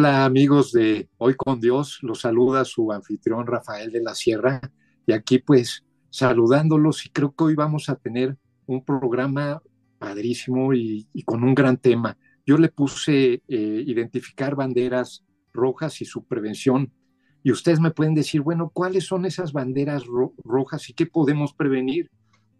Hola amigos de Hoy con Dios, los saluda su anfitrión Rafael de la Sierra y aquí pues saludándolos y creo que hoy vamos a tener un programa padrísimo y, con un gran tema. Yo le puse eh, identificar banderas rojas y su prevención y ustedes me pueden decir, bueno, ¿cuáles son esas banderas rojas y qué podemos prevenir?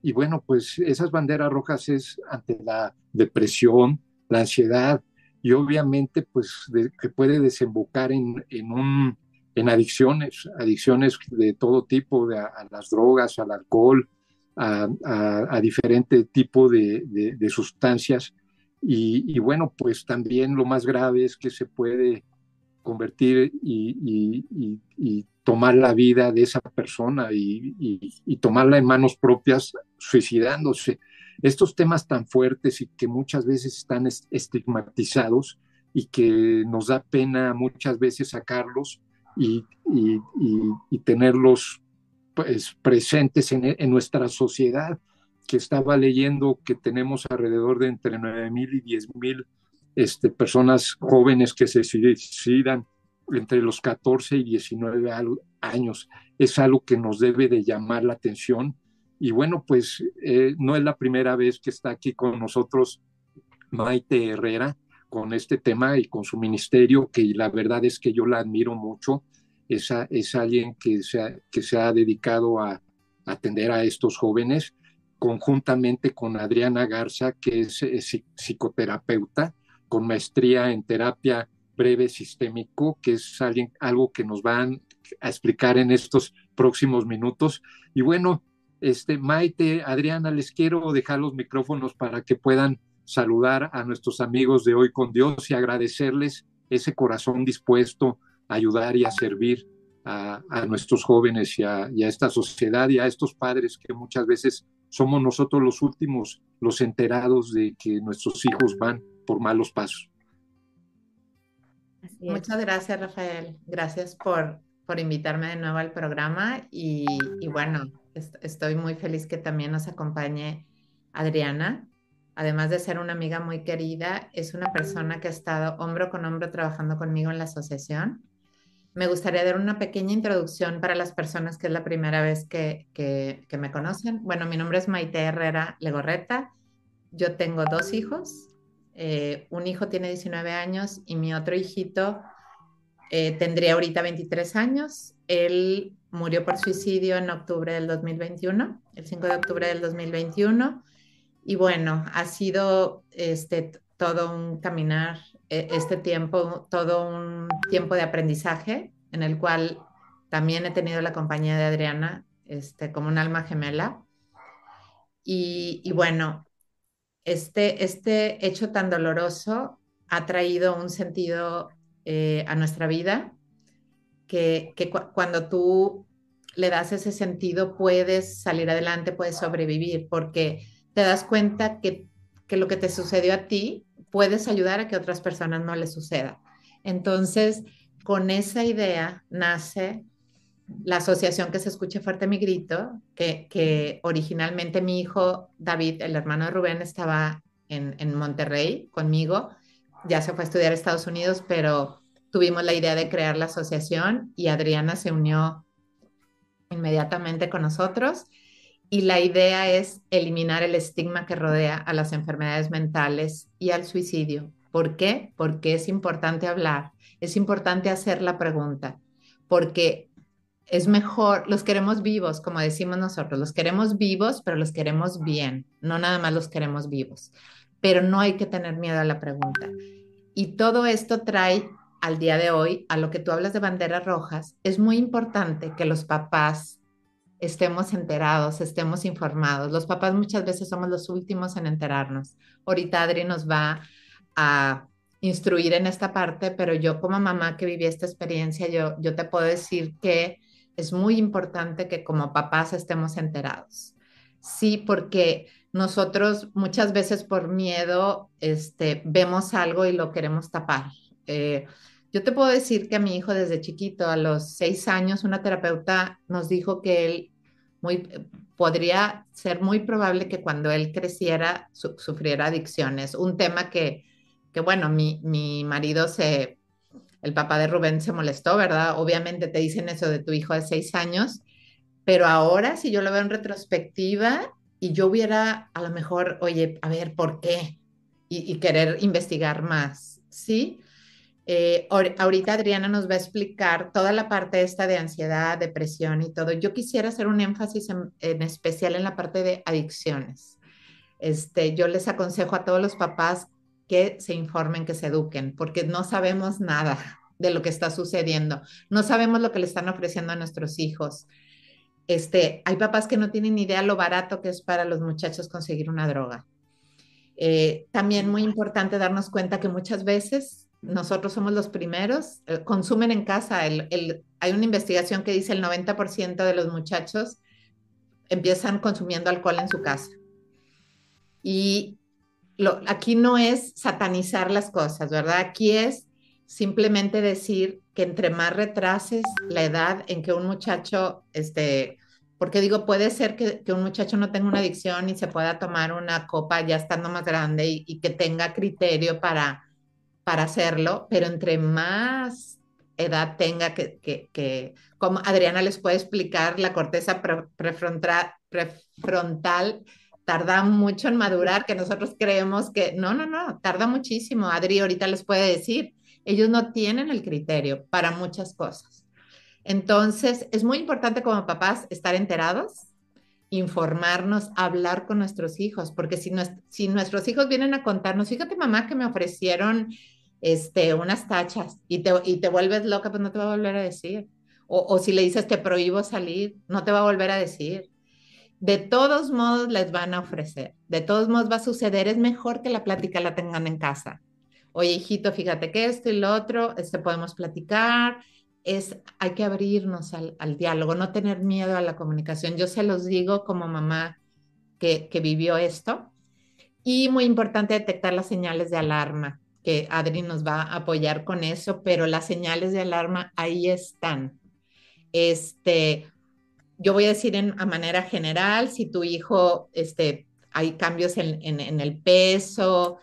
Y bueno, pues esas banderas rojas es ante la depresión, la ansiedad, y obviamente pues que puede desembocar en, en, adicciones, adicciones de todo tipo, de, a, las drogas, al alcohol, a, a, diferente tipo de, sustancias. Y, bueno, pues también lo más grave es que se puede convertir y tomar la vida de esa persona y, tomarla en manos propias suicidándose estos temas tan fuertes y que muchas veces están estigmatizados y que nos da pena muchas veces sacarlos y, tenerlos pues, presentes en, nuestra sociedad, que estaba leyendo que tenemos alrededor de entre 9 mil y 10 mil este, personas jóvenes que se suicidan entre los 14 y 19 años. Es algo que nos debe de llamar la atención y bueno, pues eh, no es la primera vez que está aquí con nosotros Maite Herrera con este tema y con su ministerio, que la verdad es que yo la admiro mucho. Es, es alguien que se, ha, que se ha dedicado a, atender a estos jóvenes, conjuntamente con Adriana Garza, que es, psicoterapeuta con maestría en terapia breve sistémico, que es alguien, algo que nos van a explicar en estos próximos minutos. Y bueno, este, Maite, Adriana, les quiero dejar los micrófonos para que puedan saludar a nuestros amigos de hoy con Dios y agradecerles ese corazón dispuesto a ayudar y a servir a, nuestros jóvenes y a, esta sociedad y a estos padres que muchas veces somos nosotros los últimos, los enterados de que nuestros hijos van por malos pasos. Muchas gracias, Rafael. Gracias por, por invitarme de nuevo al programa y, y bueno, estoy muy feliz que también nos acompañe Adriana. Además de ser una amiga muy querida, es una persona que ha estado hombro con hombro trabajando conmigo en la asociación. Me gustaría dar una pequeña introducción para las personas que es la primera vez que, que, me conocen. Bueno, mi nombre es Maite Herrera Legorreta. Yo tengo dos hijos. Eh, un hijo tiene 19 años y mi otro hijito eh, tendría ahorita 23 años. Él murió por suicidio en octubre del 2021, el 5 de octubre del 2021. Y bueno, ha sido este, todo un caminar, e, este tiempo, todo un tiempo de aprendizaje en el cual también he tenido la compañía de Adriana este, como un alma gemela. Y, bueno, este, este hecho tan doloroso ha traído un sentido eh, a nuestra vida que, cuando tú le das ese sentido puedes salir adelante, puedes sobrevivir, porque te das cuenta que, lo que te sucedió a ti puedes ayudar a que otras personas no les suceda. Entonces, con esa idea nace la asociación que se escuche fuerte mi grito, que, originalmente mi hijo David, el hermano de Rubén, estaba en, en, Monterrey conmigo, ya se fue a estudiar a Estados Unidos, pero tuvimos la idea de crear la asociación y Adriana se unió inmediatamente con nosotros. Y la idea es eliminar el estigma que rodea a las enfermedades mentales y al suicidio. ¿Por qué? Porque es importante hablar, es importante hacer la pregunta, porque es mejor, los queremos vivos, como decimos nosotros, los queremos vivos, pero los queremos bien, no nada más los queremos vivos, pero no hay que tener miedo a la pregunta. Y todo esto trae al día de hoy, a lo que tú hablas de banderas rojas, es muy importante que los papás estemos enterados, estemos informados. Los papás muchas veces somos los últimos en enterarnos. Ahorita Adri nos va a instruir en esta parte, pero yo como mamá que viví esta experiencia, yo, yo te puedo decir que es muy importante que como papás estemos enterados. Sí, porque nosotros muchas veces por miedo este, vemos algo y lo queremos tapar. Eh, yo te puedo decir que a mi hijo desde chiquito, a los seis años, una terapeuta nos dijo que él muy, podría ser muy probable que cuando él creciera sufriera adicciones. Un tema que, que bueno, mi, mi marido se, el papá de Rubén se molestó, ¿verdad? Obviamente te dicen eso de tu hijo de seis años, pero ahora si yo lo veo en retrospectiva y yo hubiera a lo mejor, oye, a ver, ¿por qué? Y, y querer investigar más, ¿sí? Eh, ahorita Adriana nos va a explicar toda la parte esta de ansiedad, depresión y todo. Yo quisiera hacer un énfasis en, especial en la parte de adicciones. Este, yo les aconsejo a todos los papás que se informen, que se eduquen, porque no sabemos nada de lo que está sucediendo. No sabemos lo que le están ofreciendo a nuestros hijos. Este, hay papás que no tienen idea lo barato que es para los muchachos conseguir una droga. Eh, también muy importante darnos cuenta que muchas veces nosotros somos los primeros, eh, consumen en casa. El, hay una investigación que dice el 90% de los muchachos empiezan consumiendo alcohol en su casa. Y lo, aquí no es satanizar las cosas, ¿verdad? Aquí es simplemente decir que entre más retrases la edad en que un muchacho, este, porque digo, puede ser que, un muchacho no tenga una adicción y se pueda tomar una copa ya estando más grande y que tenga criterio para para hacerlo, pero entre más edad tenga que, que, como Adriana les puede explicar, la corteza prefrontal, prefrontal tarda mucho en madurar, que nosotros creemos que no, no, no, tarda muchísimo. Adri ahorita les puede decir, ellos no tienen el criterio para muchas cosas. Entonces, es muy importante como papás estar enterados, informarnos, hablar con nuestros hijos, porque si, si nuestros hijos vienen a contarnos, fíjate mamá que me ofrecieron este, unas tachas y te, y te vuelves loca, pues no te va a volver a decir. O, o, si le dices te prohíbo salir, no te va a volver a decir. De todos modos les van a ofrecer, de todos modos va a suceder, es mejor que la plática la tengan en casa. Oye, hijito, fíjate que esto y lo otro, este podemos platicar, es, hay que abrirnos al, al, diálogo, no tener miedo a la comunicación. Yo se los digo como mamá que, que vivió esto. Y muy importante detectar las señales de alarma que Adri nos va a apoyar con eso, pero las señales de alarma ahí están. Este, yo voy a decir en, a manera general, si tu hijo, este, hay cambios en, en, el peso,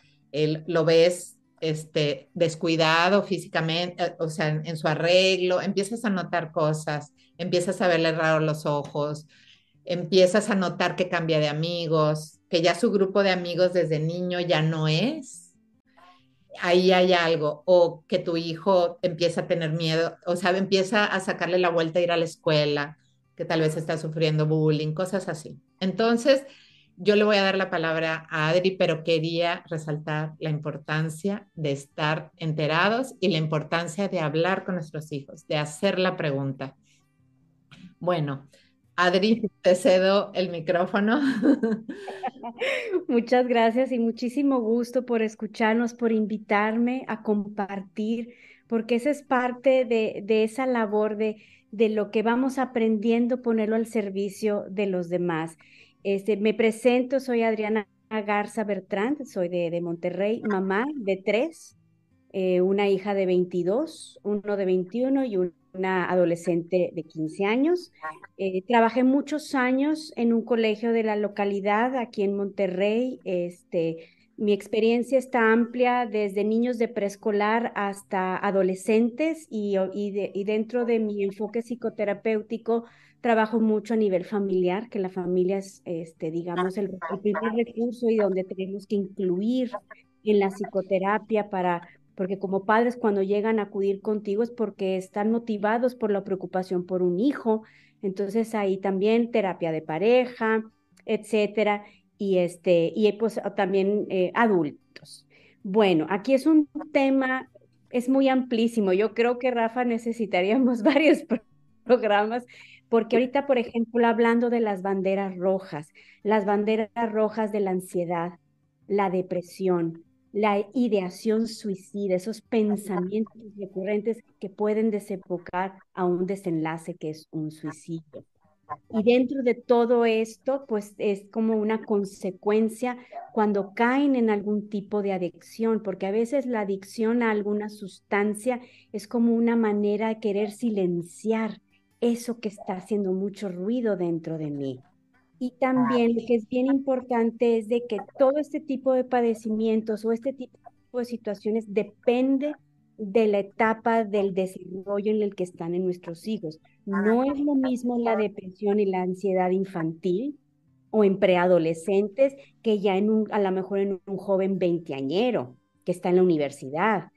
lo ves este, descuidado físicamente, eh, o sea, en, su arreglo, empiezas a notar cosas, empiezas a verle raro los ojos, empiezas a notar que cambia de amigos, que ya su grupo de amigos desde niño ya no es ahí hay algo, o que tu hijo empieza a tener miedo, o sea, empieza a sacarle la vuelta a ir a la escuela, que tal vez está sufriendo bullying, cosas así. Entonces, yo le voy a dar la palabra a Adri, pero quería resaltar la importancia de estar enterados y la importancia de hablar con nuestros hijos, de hacer la pregunta. Bueno, Adri, te cedo el micrófono. Muchas gracias y muchísimo gusto por escucharnos, por invitarme a compartir, porque esa es parte de, esa labor de, de, lo que vamos aprendiendo, ponerlo al servicio de los demás. Este, me presento, soy Adriana Garza Bertrand, soy de, Monterrey, mamá de tres, eh, una hija de 22, uno de 21 y un una adolescente de 15 años. Eh, trabajé muchos años en un colegio de la localidad aquí en Monterrey. Este, mi experiencia está amplia desde niños de preescolar hasta adolescentes y, y, dentro de mi enfoque psicoterapéutico trabajo mucho a nivel familiar, que la familia es, este, digamos, el, el primer recurso y donde tenemos que incluir en la psicoterapia para porque como padres cuando llegan a acudir contigo es porque están motivados por la preocupación por un hijo, entonces ahí también terapia de pareja, etcétera, y este, y pues también eh, adultos. Bueno, aquí es un tema, es muy amplísimo, yo creo que Rafa necesitaríamos varios programas, porque ahorita, por ejemplo, hablando de las banderas rojas, las banderas rojas de la ansiedad, la depresión, la ideación suicida, esos pensamientos recurrentes que pueden desembocar a un desenlace que es un suicidio. Y dentro de todo esto, pues es como una consecuencia cuando caen en algún tipo de adicción, porque a veces la adicción a alguna sustancia es como una manera de querer silenciar eso que está haciendo mucho ruido dentro de mí. Y también lo que es bien importante es de que todo este tipo de padecimientos o este tipo de situaciones depende de la etapa del desarrollo en el que están en nuestros hijos. No es lo mismo la depresión y la ansiedad infantil o en preadolescentes que ya en un, a lo mejor en un joven veinteañero que está en la universidad.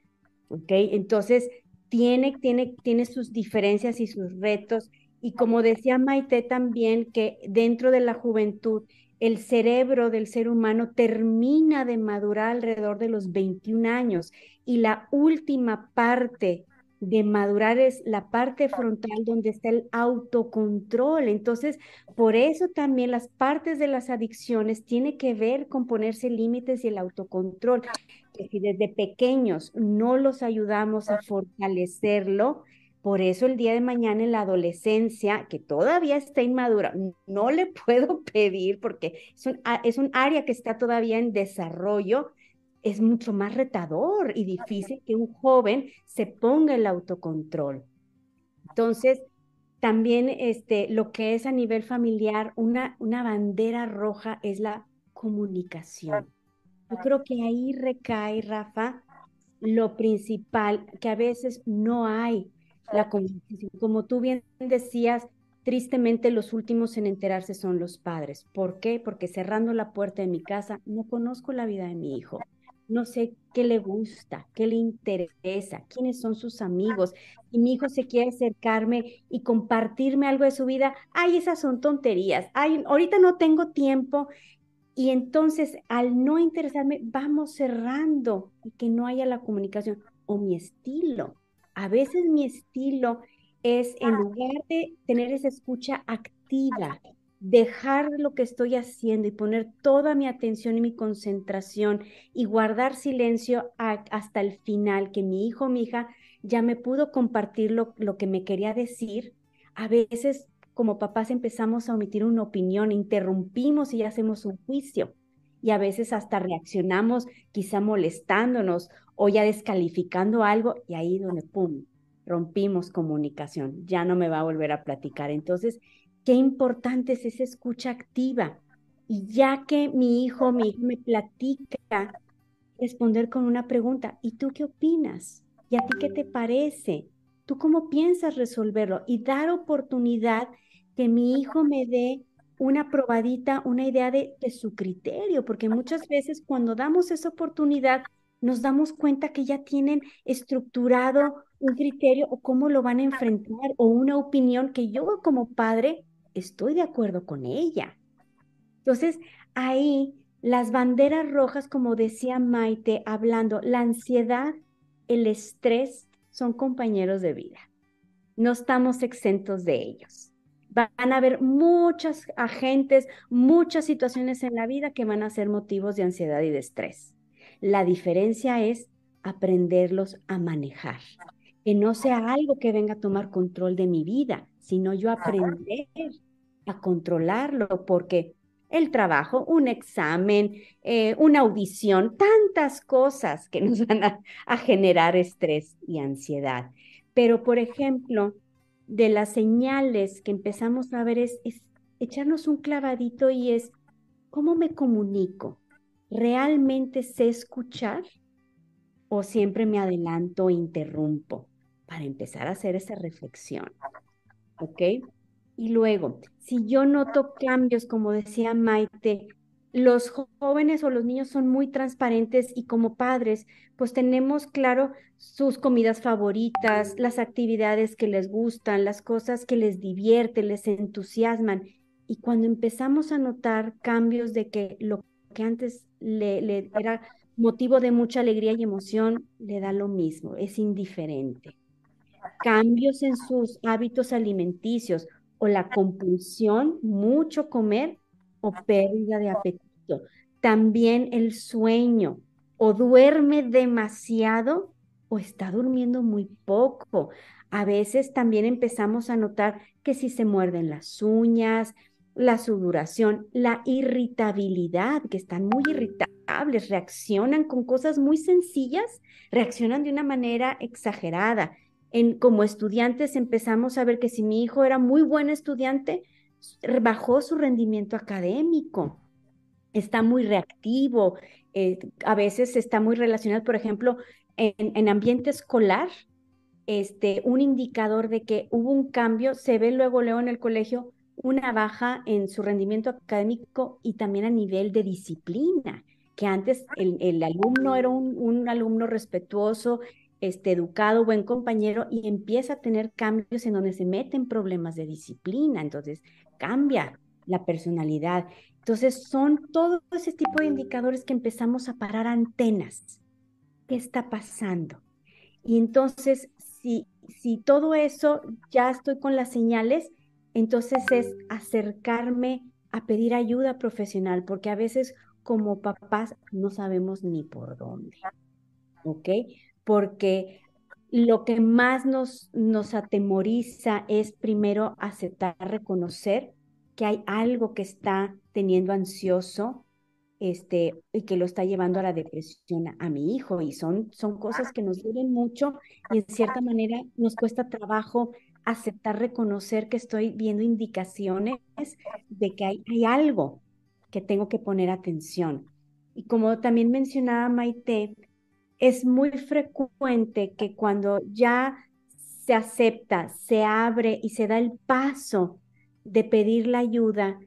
¿Ok? Entonces, tiene, tiene, tiene sus diferencias y sus retos. Y como decía Maite también, que dentro de la juventud el cerebro del ser humano termina de madurar alrededor de los 21 años y la última parte de madurar es la parte frontal donde está el autocontrol. Entonces, por eso también las partes de las adicciones tienen que ver con ponerse límites y el autocontrol. Que si desde pequeños no los ayudamos a fortalecerlo, por eso el día de mañana en la adolescencia, que todavía está inmadura, no le puedo pedir porque es un, es un área que está todavía en desarrollo, es mucho más retador y difícil que un joven se ponga el autocontrol. Entonces, también este, lo que es a nivel familiar, una, una bandera roja es la comunicación. Yo creo que ahí recae, Rafa, lo principal, que a veces no hay la. Como tú bien decías, tristemente los últimos en enterarse son los padres. ¿Por qué? Porque cerrando la puerta de mi casa no conozco la vida de mi hijo. No sé qué le gusta, qué le interesa, quiénes son sus amigos. Y mi hijo se quiere acercarme y compartirme algo de su vida. Ay, esas son tonterías. Ay, ahorita no tengo tiempo. Y entonces, al no interesarme, vamos cerrando y que no haya la comunicación o mi estilo a veces mi estilo es, en lugar de tener esa escucha activa, dejar lo que estoy haciendo y poner toda mi atención y mi concentración y guardar silencio hasta el final, que mi hijo o mi hija ya me pudo compartir lo, lo que me quería decir. A veces como papás empezamos a omitir una opinión, interrumpimos y hacemos un juicio y a veces hasta reaccionamos quizá molestándonos o ya descalificando algo y ahí donde, ¡pum!, rompimos comunicación, ya no me va a volver a platicar. Entonces, qué importante es esa escucha activa. Y ya que mi hijo, mi me platica, responder con una pregunta, ¿y tú qué opinas? ¿Y a ti qué te parece? ¿Tú cómo piensas resolverlo? Y dar oportunidad que mi hijo me dé una probadita, una idea de, de, su criterio, porque muchas veces cuando damos esa oportunidad nos damos cuenta que ya tienen estructurado un criterio o cómo lo van a enfrentar o una opinión que yo como padre estoy de acuerdo con ella. Entonces, ahí las banderas rojas, como decía Maite, hablando, la ansiedad, el estrés son compañeros de vida. No estamos exentos de ellos. Van a haber muchos agentes, muchas situaciones en la vida que van a ser motivos de ansiedad y de estrés. La diferencia es aprenderlos a manejar, que no sea algo que venga a tomar control de mi vida, sino yo aprender a controlarlo, porque el trabajo, un examen, eh, una audición, tantas cosas que nos van a, generar estrés y ansiedad. Pero, por ejemplo, de las señales que empezamos a ver es, es echarnos un clavadito y es, ¿cómo me comunico? ¿Realmente sé escuchar o siempre me adelanto e interrumpo para empezar a hacer esa reflexión? ¿Ok? Y luego, si yo noto cambios, como decía Maite, los jóvenes o los niños son muy transparentes y como padres, pues tenemos claro sus comidas favoritas, las actividades que les gustan, las cosas que les divierten, les entusiasman. Y cuando empezamos a notar cambios de que lo que antes le, era motivo de mucha alegría y emoción, le da lo mismo, es indiferente. Cambios en sus hábitos alimenticios o la compulsión, mucho comer o pérdida de apetito. También el sueño o duerme demasiado o está durmiendo muy poco. A veces también empezamos a notar que si se muerden las uñas, la sudoración, la irritabilidad, que están muy irritables, reaccionan con cosas muy sencillas, reaccionan de una manera exagerada. En, como estudiantes empezamos a ver que si mi hijo era muy buen estudiante, bajó su rendimiento académico, está muy reactivo, eh, a veces está muy relacionado, por ejemplo, en, ambiente escolar, este, un indicador de que hubo un cambio, se ve luego, luego en el colegio una baja en su rendimiento académico y también a nivel de disciplina, que antes el, alumno era un, un, alumno respetuoso, este, educado, buen compañero y empieza a tener cambios en donde se meten problemas de disciplina, entonces cambia la personalidad. Entonces son todo ese tipo de indicadores que empezamos a parar antenas. ¿Qué está pasando? Y entonces, si, si todo eso ya estoy con las señales, entonces es acercarme a pedir ayuda profesional, porque a veces como papás no sabemos ni por dónde. ¿Ok? porque lo que más nos, nos atemoriza es primero aceptar, reconocer que hay algo que está teniendo ansioso este, y que lo está llevando a la depresión a, mi hijo. Y son, son cosas que nos duelen mucho y en cierta manera nos cuesta trabajo aceptar, reconocer que estoy viendo indicaciones de que hay, algo que tengo que poner atención. Y como también mencionaba Maite, es muy frecuente que cuando ya se acepta, se abre y se da el paso de pedir la ayuda,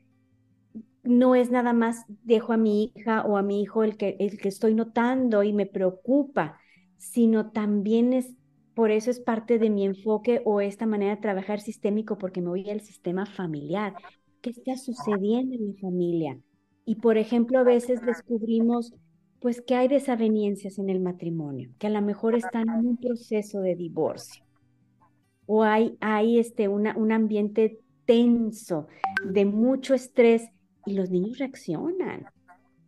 no es nada más dejo a mi hija o a mi hijo el que, el que estoy notando y me preocupa, sino también es, por eso es parte de mi enfoque o esta manera de trabajar sistémico, porque me voy al sistema familiar. ¿Qué está sucediendo en mi familia? Y por ejemplo, a veces descubrimos pues que hay desavenencias en el matrimonio, que a lo mejor están en un proceso de divorcio o hay, hay este, un ambiente tenso, de mucho estrés y los niños reaccionan.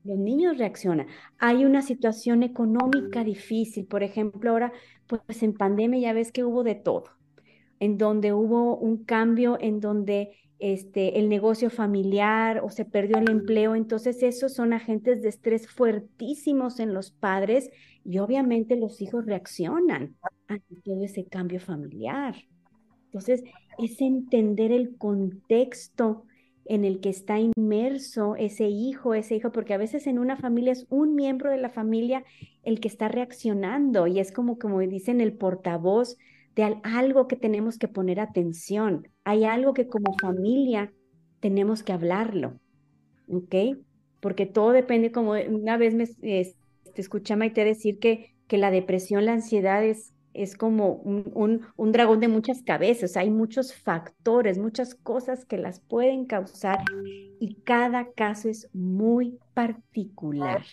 Los niños reaccionan. Hay una situación económica difícil, por ejemplo, ahora, pues en pandemia ya ves que hubo de todo, en donde hubo un cambio, en donde este, el negocio familiar o se perdió el empleo. Entonces, esos son agentes de estrés fuertísimos en los padres y obviamente los hijos reaccionan ante todo ese cambio familiar. Entonces, es entender el contexto en el que está inmerso ese hijo, ese hijo, porque a veces en una familia es un miembro de la familia el que está reaccionando y es como, como dicen, el portavoz de algo que tenemos que poner atención. Hay algo que como familia tenemos que hablarlo, ¿ok? Porque todo depende, como una vez me te escuché a Maite decir que, que la depresión, la ansiedad es, es como un, un, dragón de muchas cabezas, hay muchos factores, muchas cosas que las pueden causar y cada caso es muy particular,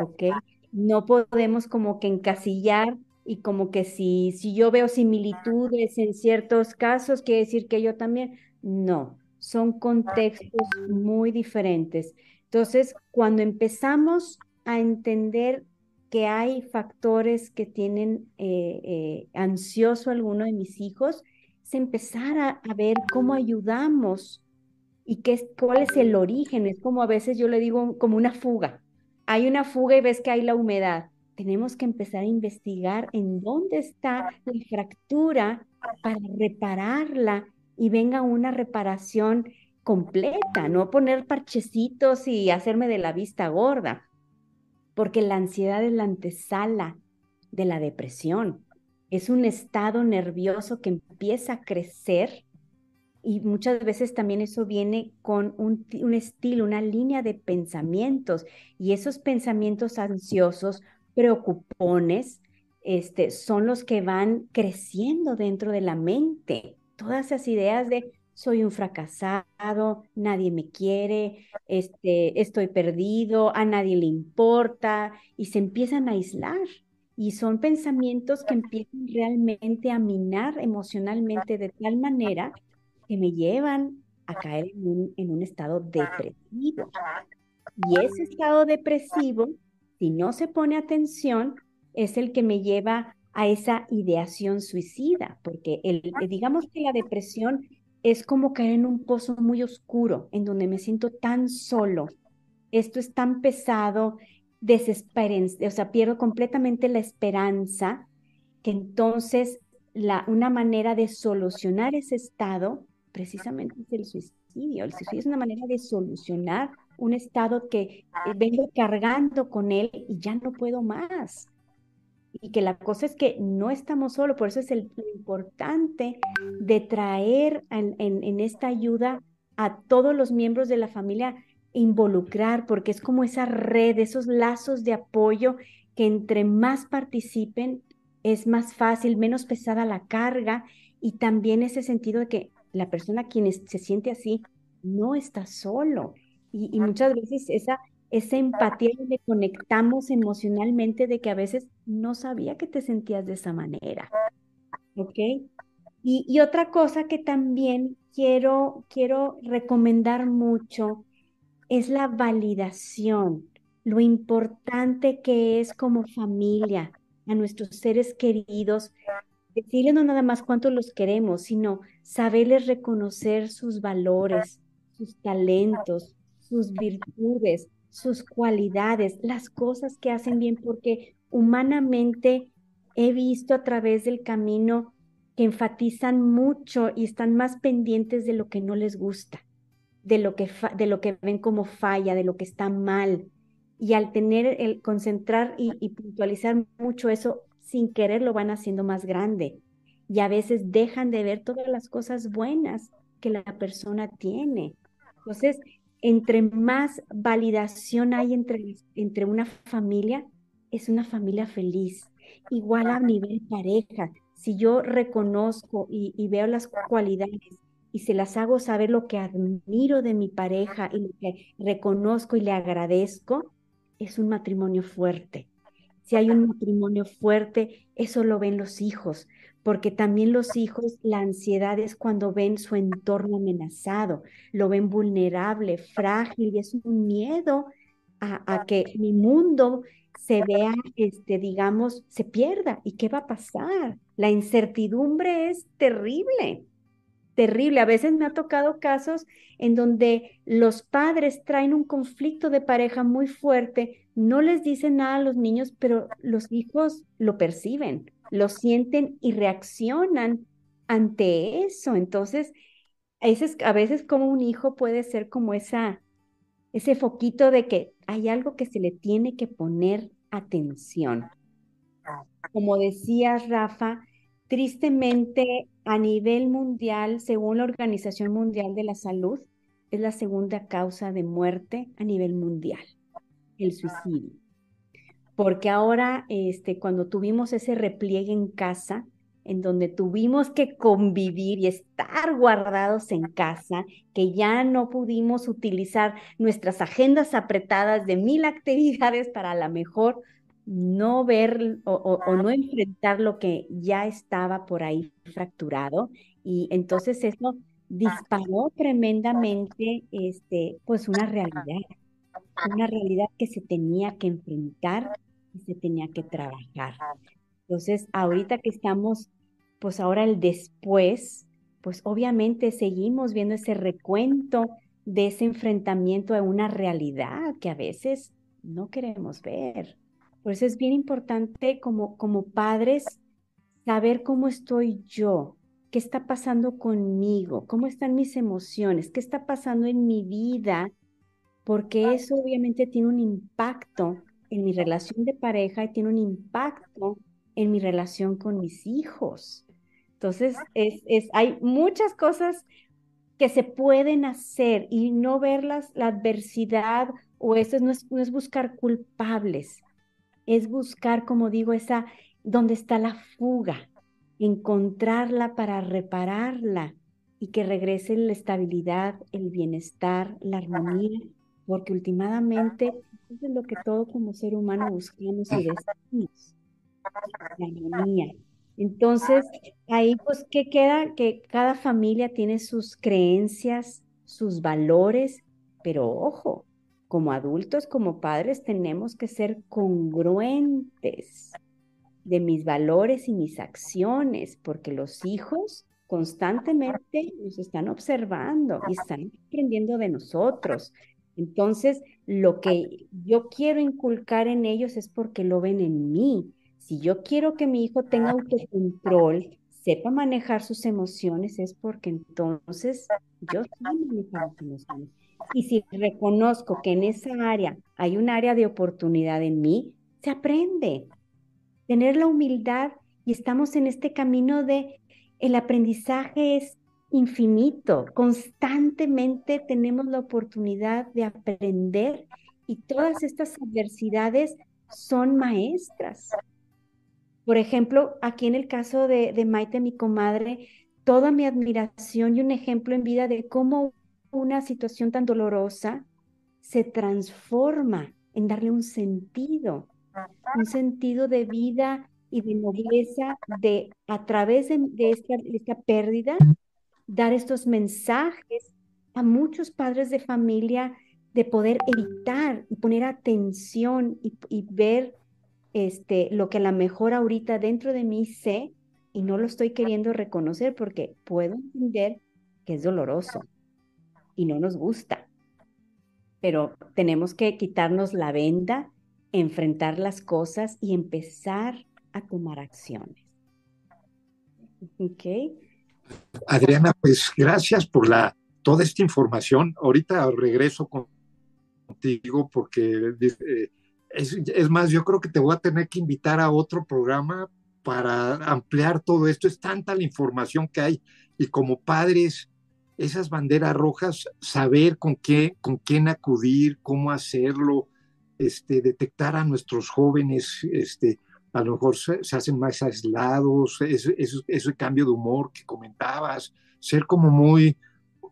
¿ok? No podemos como que encasillar y como que si, si yo veo similitudes en ciertos casos, quiere decir que yo también, no, son contextos muy diferentes. Entonces, cuando empezamos a entender que hay factores que tienen eh, eh, ansioso alguno de mis hijos, es empezar a, a ver cómo ayudamos y qué, cuál es el origen. Es como a veces yo le digo como una fuga. Hay una fuga y ves que hay la humedad tenemos que empezar a investigar en dónde está la fractura para repararla y venga una reparación completa, no poner parchecitos y hacerme de la vista gorda, porque la ansiedad es la antesala de la depresión. Es un estado nervioso que empieza a crecer y muchas veces también eso viene con un, estilo, una línea de pensamientos y esos pensamientos ansiosos preocupones, este, son los que van creciendo dentro de la mente. Todas esas ideas de soy un fracasado, nadie me quiere, este, estoy perdido, a nadie le importa, y se empiezan a aislar. Y son pensamientos que empiezan realmente a minar emocionalmente de tal manera que me llevan a caer en un, en un estado depresivo. Y ese estado depresivo si no se pone atención, es el que me lleva a esa ideación suicida, porque el, digamos que la depresión es como caer en un pozo muy oscuro, en donde me siento tan solo, esto es tan pesado, desesperanza, o sea, pierdo completamente la esperanza, que entonces la, una manera de solucionar ese estado precisamente es el suicidio. El suicidio es una manera de solucionar un estado que eh, vengo cargando con él y ya no puedo más. Y que la cosa es que no estamos solos, por eso es el, lo importante de traer en, en, esta ayuda a todos los miembros de la familia, involucrar, porque es como esa red, esos lazos de apoyo que entre más participen es más fácil, menos pesada la carga y también ese sentido de que la persona quien se siente así no está solo. Y, y muchas veces esa esa empatía donde conectamos emocionalmente de que a veces no sabía que te sentías de esa manera. ¿Ok? Y, otra cosa que también quiero, quiero recomendar mucho es la validación, lo importante que es como familia a nuestros seres queridos, decirles no nada más cuánto los queremos, sino saberles reconocer sus valores, sus talentos, sus virtudes, sus cualidades, las cosas que hacen bien, porque humanamente he visto a través del camino que enfatizan mucho y están más pendientes de lo que no les gusta, de lo que, de lo que ven como falla, de lo que está mal. Y al tener el concentrar y, y puntualizar mucho eso, sin querer lo van haciendo más grande. Y a veces dejan de ver todas las cosas buenas que la persona tiene. Entonces, entre más validación hay entre, entre una familia, es una familia feliz. Igual a nivel pareja, si yo reconozco y, veo las cualidades y se las hago saber lo que admiro de mi pareja y lo que reconozco y le agradezco, es un matrimonio fuerte. Si hay un matrimonio fuerte, eso lo ven los hijos, porque también los hijos, la ansiedad es cuando ven su entorno amenazado, lo ven vulnerable, frágil, y es un miedo a, que mi mundo se vea, este, digamos, se pierda. ¿Y qué va a pasar? La incertidumbre es terrible, terrible. A veces me ha tocado casos en donde los padres traen un conflicto de pareja muy fuerte, no les dicen nada a los niños, pero los hijos lo perciben lo sienten y reaccionan ante eso. Entonces, a veces como un hijo puede ser como esa, ese foquito de que hay algo que se le tiene que poner atención. Como decías, Rafa, tristemente a nivel mundial, según la Organización Mundial de la Salud, es la segunda causa de muerte a nivel mundial, el suicidio porque ahora este, cuando tuvimos ese repliegue en casa, en donde tuvimos que convivir y estar guardados en casa, que ya no pudimos utilizar nuestras agendas apretadas de mil actividades para a lo mejor no ver o, no enfrentar lo que ya estaba por ahí fracturado. Y entonces eso disparó tremendamente este, pues una realidad, una realidad que se tenía que enfrentar se tenía que trabajar. Entonces, ahorita que estamos, pues ahora el después, pues obviamente seguimos viendo ese recuento de ese enfrentamiento a una realidad que a veces no queremos ver. Por eso es bien importante como, como padres saber cómo estoy yo, qué está pasando conmigo, cómo están mis emociones, qué está pasando en mi vida, porque eso obviamente tiene un impacto en mi relación de pareja y tiene un impacto en mi relación con mis hijos. Entonces, es, es, hay muchas cosas que se pueden hacer y no verlas, la adversidad o eso no es, no es buscar culpables, es buscar, como digo, esa, donde está la fuga, encontrarla para repararla y que regrese la estabilidad, el bienestar, la armonía, porque últimamente eso es lo que todo como ser humano buscamos y deseamos, la armonía. Entonces, ahí pues, ¿qué queda? Que cada familia tiene sus creencias, sus valores, pero ojo, como adultos, como padres, tenemos que ser congruentes de mis valores y mis acciones, porque los hijos constantemente nos están observando y están aprendiendo de nosotros. Entonces, lo que yo quiero inculcar en ellos es porque lo ven en mí. Si yo quiero que mi hijo tenga autocontrol, sepa manejar sus emociones, es porque entonces yo sé manejar sus emociones. Y si reconozco que en esa área hay un área de oportunidad en mí, se aprende. tener la humildad y estamos en este camino de el aprendizaje es infinito, constantemente tenemos la oportunidad de aprender y todas estas adversidades son maestras. Por ejemplo, aquí en el caso de, de Maite, mi comadre, toda mi admiración y un ejemplo en vida de cómo una situación tan dolorosa se transforma en darle un sentido, un sentido de vida y de nobleza, de a través de, esta, pérdida, dar estos mensajes a muchos padres de familia de poder evitar y poner atención y, ver este, lo que a lo mejor ahorita dentro de mí sé y no lo estoy queriendo reconocer porque puedo entender que es doloroso y no nos gusta. Pero tenemos que quitarnos la venda, enfrentar las cosas y empezar a tomar acciones. ¿Ok? Adriana, pues gracias por la, toda esta información. Ahorita regreso contigo porque eh, es, es, más, yo creo que te voy a tener que invitar a otro programa para ampliar todo esto. Es tanta la información que hay y como padres, esas banderas rojas, saber con qué, con quién acudir, cómo hacerlo, este, detectar a nuestros jóvenes, este, a lo mejor se, hacen más aislados, ese, cambio de humor que comentabas, ser como muy,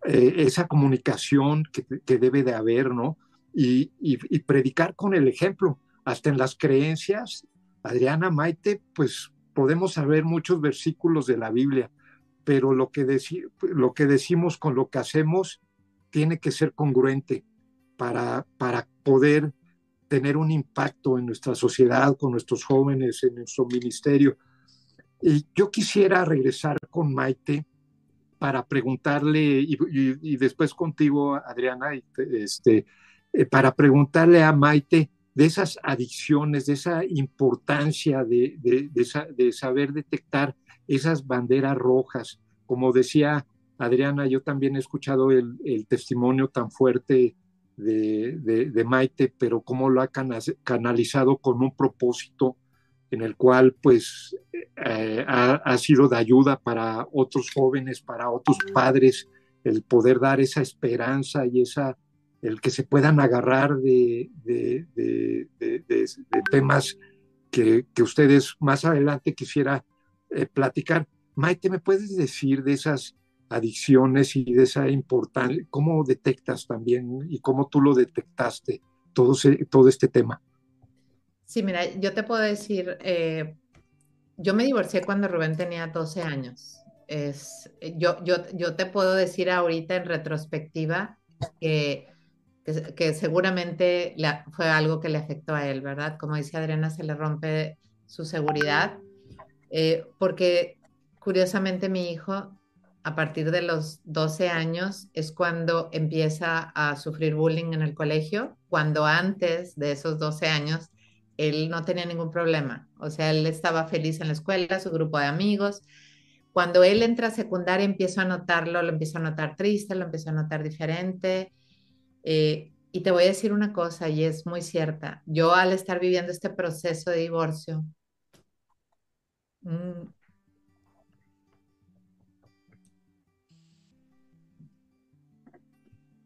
eh, esa comunicación que, que, debe de haber, ¿no? Y, y, y, predicar con el ejemplo, hasta en las creencias. Adriana Maite, pues podemos saber muchos versículos de la Biblia, pero lo que, lo que decimos con lo que hacemos tiene que ser congruente para, para poder tener un impacto en nuestra sociedad, con nuestros jóvenes, en nuestro ministerio. Y yo quisiera regresar con Maite para preguntarle, y, después contigo, Adriana, este, eh, para preguntarle a Maite de esas adicciones, de esa importancia de, de, saber detectar esas banderas rojas. Como decía Adriana, yo también he escuchado el, testimonio tan fuerte de, Maite, pero cómo lo ha canalizado con un propósito en el cual pues eh, ha, ha, sido de ayuda para otros jóvenes, para otros padres, el poder dar esa esperanza y esa el que se puedan agarrar de, temas que, ustedes más adelante quisiera eh, platicar. Maite, ¿me puedes decir de esas adicciones y de esa importancia, cómo detectas también y cómo tú lo detectaste todo, todo este tema? Sí, mira, yo te puedo decir, eh, yo me divorcié cuando Rubén tenía 12 años. Es, yo, yo, yo te puedo decir ahorita en retrospectiva que que, seguramente fue algo que le afectó a él, ¿verdad? Como dice Adriana, se le rompe su seguridad, eh, porque curiosamente mi hijo, a partir de los 12 años, es cuando empieza a sufrir bullying en el colegio, cuando antes de esos 12 años él no tenía ningún problema, o sea, él estaba feliz en la escuela, su grupo de amigos. Cuando él entra a secundaria, empiezo a notarlo, lo empiezo a notar triste, lo empiezo a notar diferente eh, y te voy a decir una cosa, y es muy cierta. Yo al estar viviendo este proceso de divorcio, mm,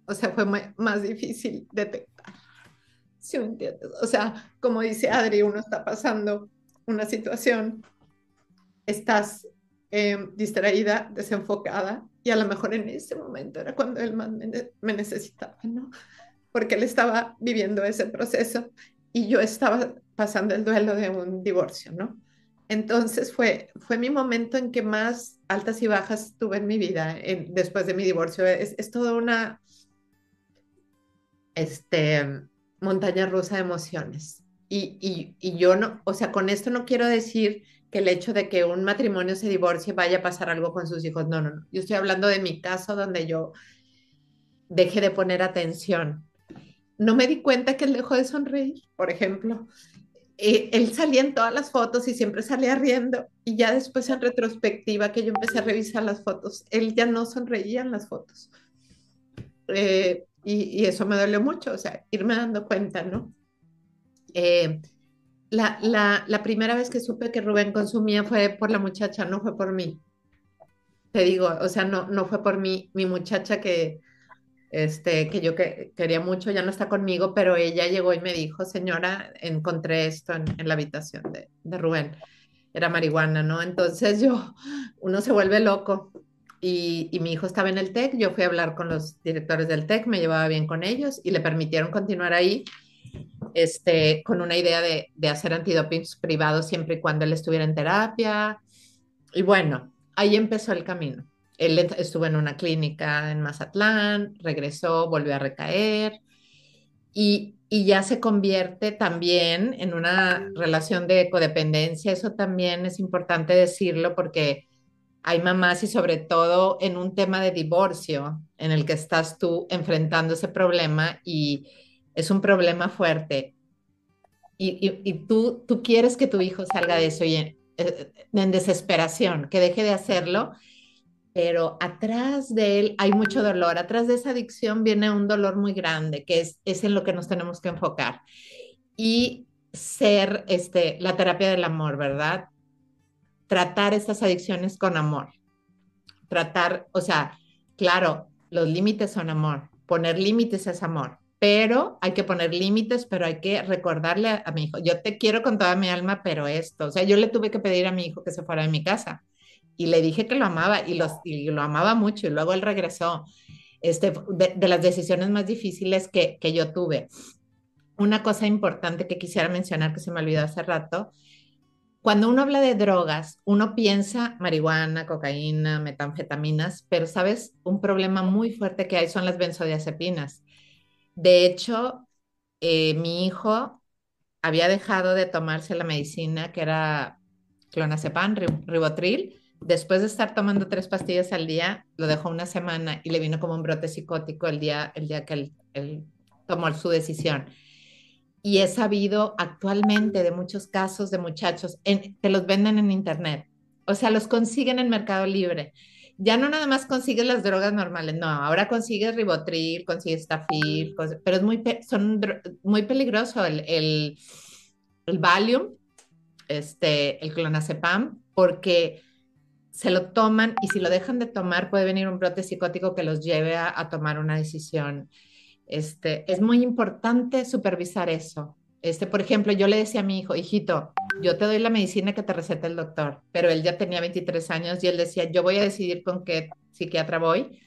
o sea, fue más difícil detectar. ¿Sí entiendes? O sea, como dice Adri, uno está pasando una situación, estás em, distraída, desenfocada, y a lo mejor en ese momento era cuando él más me, necesitaba, ¿no? Porque él estaba viviendo ese proceso y yo estaba pasando el duelo de un divorcio, ¿no? Entonces fue, fue mi momento en que más altas y bajas tuve en mi vida después de mi divorcio. Es, es toda una este, montaña rusa de emociones. Y, y, y, yo no, o sea, con esto no quiero decir que el hecho de que un matrimonio se divorcie vaya a pasar algo con sus hijos. No, no, no. Yo estoy hablando de mi caso donde yo dejé de poner atención. No me di cuenta que él dejó de sonreír, por ejemplo. Eh, él salía en todas las fotos y siempre salía riendo. Y ya después en retrospectiva que yo empecé a revisar las fotos, él ya no sonreía en las fotos. Eh, y, y, eso me dolió mucho, o sea, irme dando cuenta, ¿no? Eh, la, la, primera vez que supe que Rubén consumía fue por la muchacha, no fue por mí. Te digo, o sea, no, no fue por mí, mi muchacha que, este, que yo que, quería mucho, ya no está conmigo, pero ella llegó y me dijo, señora, encontré esto en, en la habitación de, de, Rubén. Era marihuana, ¿no? Entonces yo, uno se vuelve loco. Y, y, mi hijo estaba en el TEC, yo fui a hablar con los directores del TEC, me llevaba bien con ellos y le permitieron continuar ahí este, con una idea de, de hacer antidopings privados siempre y cuando él estuviera en terapia. Y bueno, ahí empezó el camino. Él estuvo en una clínica en Mazatlán, regresó, volvió a recaer y, y, ya se convierte también en una relación de codependencia. Eso también es importante decirlo porque hay mamás y sobre todo en un tema de divorcio en el que estás tú enfrentando ese problema y es un problema fuerte. Y, y, tú, tú quieres que tu hijo salga de eso y en, eh, en desesperación, que deje de hacerlo, pero atrás de él hay mucho dolor, atrás de esa adicción viene un dolor muy grande, que es, es en lo que nos tenemos que enfocar. Y ser este, la terapia del amor, ¿verdad? Tratar estas adicciones con amor. Tratar, o sea, claro, los límites son amor, poner límites es amor, pero hay que poner límites, pero hay que recordarle a, mi hijo, yo te quiero con toda mi alma, pero esto, o sea, yo le tuve que pedir a mi hijo que se fuera de mi casa y le dije que lo amaba y, los, y lo amaba mucho y luego él regresó. Este, de, de las decisiones más difíciles que, que yo tuve. Una cosa importante que quisiera mencionar que se me olvidó hace rato, cuando uno habla de drogas, uno piensa marihuana, cocaína, metanfetaminas, pero sabes, un problema muy fuerte que hay son las benzodiazepinas. De hecho, eh, mi hijo había dejado de tomarse la medicina que era clonazepam, ribotril. Después de estar tomando tres pastillas al día, lo dejó una semana y le vino como un brote psicótico el día, el día que él, él tomó su decisión. Y he sabido actualmente de muchos casos de muchachos en, que los venden en internet. O sea, los consiguen en Mercado Libre ya no nada más consigues las drogas normales, no, ahora consigues ribotril, consigues tafil, pero es muy, son muy peligroso el, el, Valium, este, el clonazepam, porque se lo toman y si lo dejan de tomar puede venir un brote psicótico que los lleve a tomar una decisión. Este, es muy importante supervisar eso. Este, por ejemplo, yo le decía a mi hijo, hijito, yo te doy la medicina que te receta el doctor, pero él ya tenía 23 años y él decía, yo voy a decidir con qué psiquiatra voy.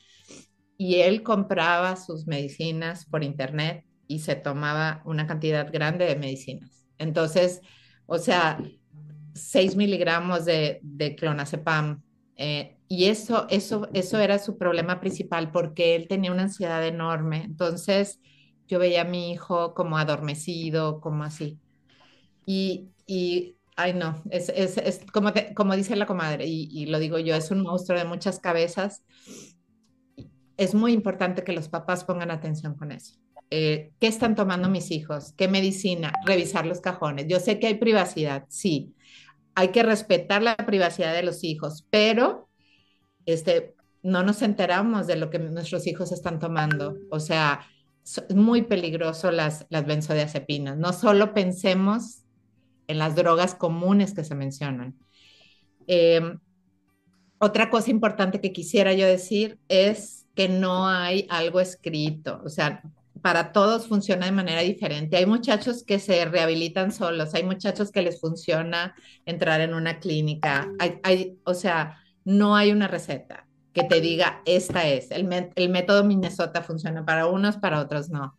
Y él compraba sus medicinas por internet y se tomaba una cantidad grande de medicinas. Entonces, o sea, 6 miligramos de, de clonazepam. Eh, y eso, eso, eso era su problema principal porque él tenía una ansiedad enorme. Entonces, yo veía a mi hijo como adormecido, como así. Y, y ay no, es, es, es como, como dice la comadre, y, y, lo digo yo, es un monstruo de muchas cabezas. Es muy importante que los papás pongan atención con eso. Eh, ¿Qué están tomando mis hijos? ¿Qué medicina? Revisar los cajones. Yo sé que hay privacidad, sí. Hay que respetar la privacidad de los hijos, pero este, no nos enteramos de lo que nuestros hijos están tomando. O sea, es muy peligroso las, las benzodiazepinas. No solo pensemos en las drogas comunes que se mencionan. Eh, otra cosa importante que quisiera yo decir es que no hay algo escrito, o sea, para todos funciona de manera diferente. Hay muchachos que se rehabilitan solos, hay muchachos que les funciona entrar en una clínica, o sea, no hay una receta que te diga, esta es, el, método Minnesota funciona para unos, para otros no.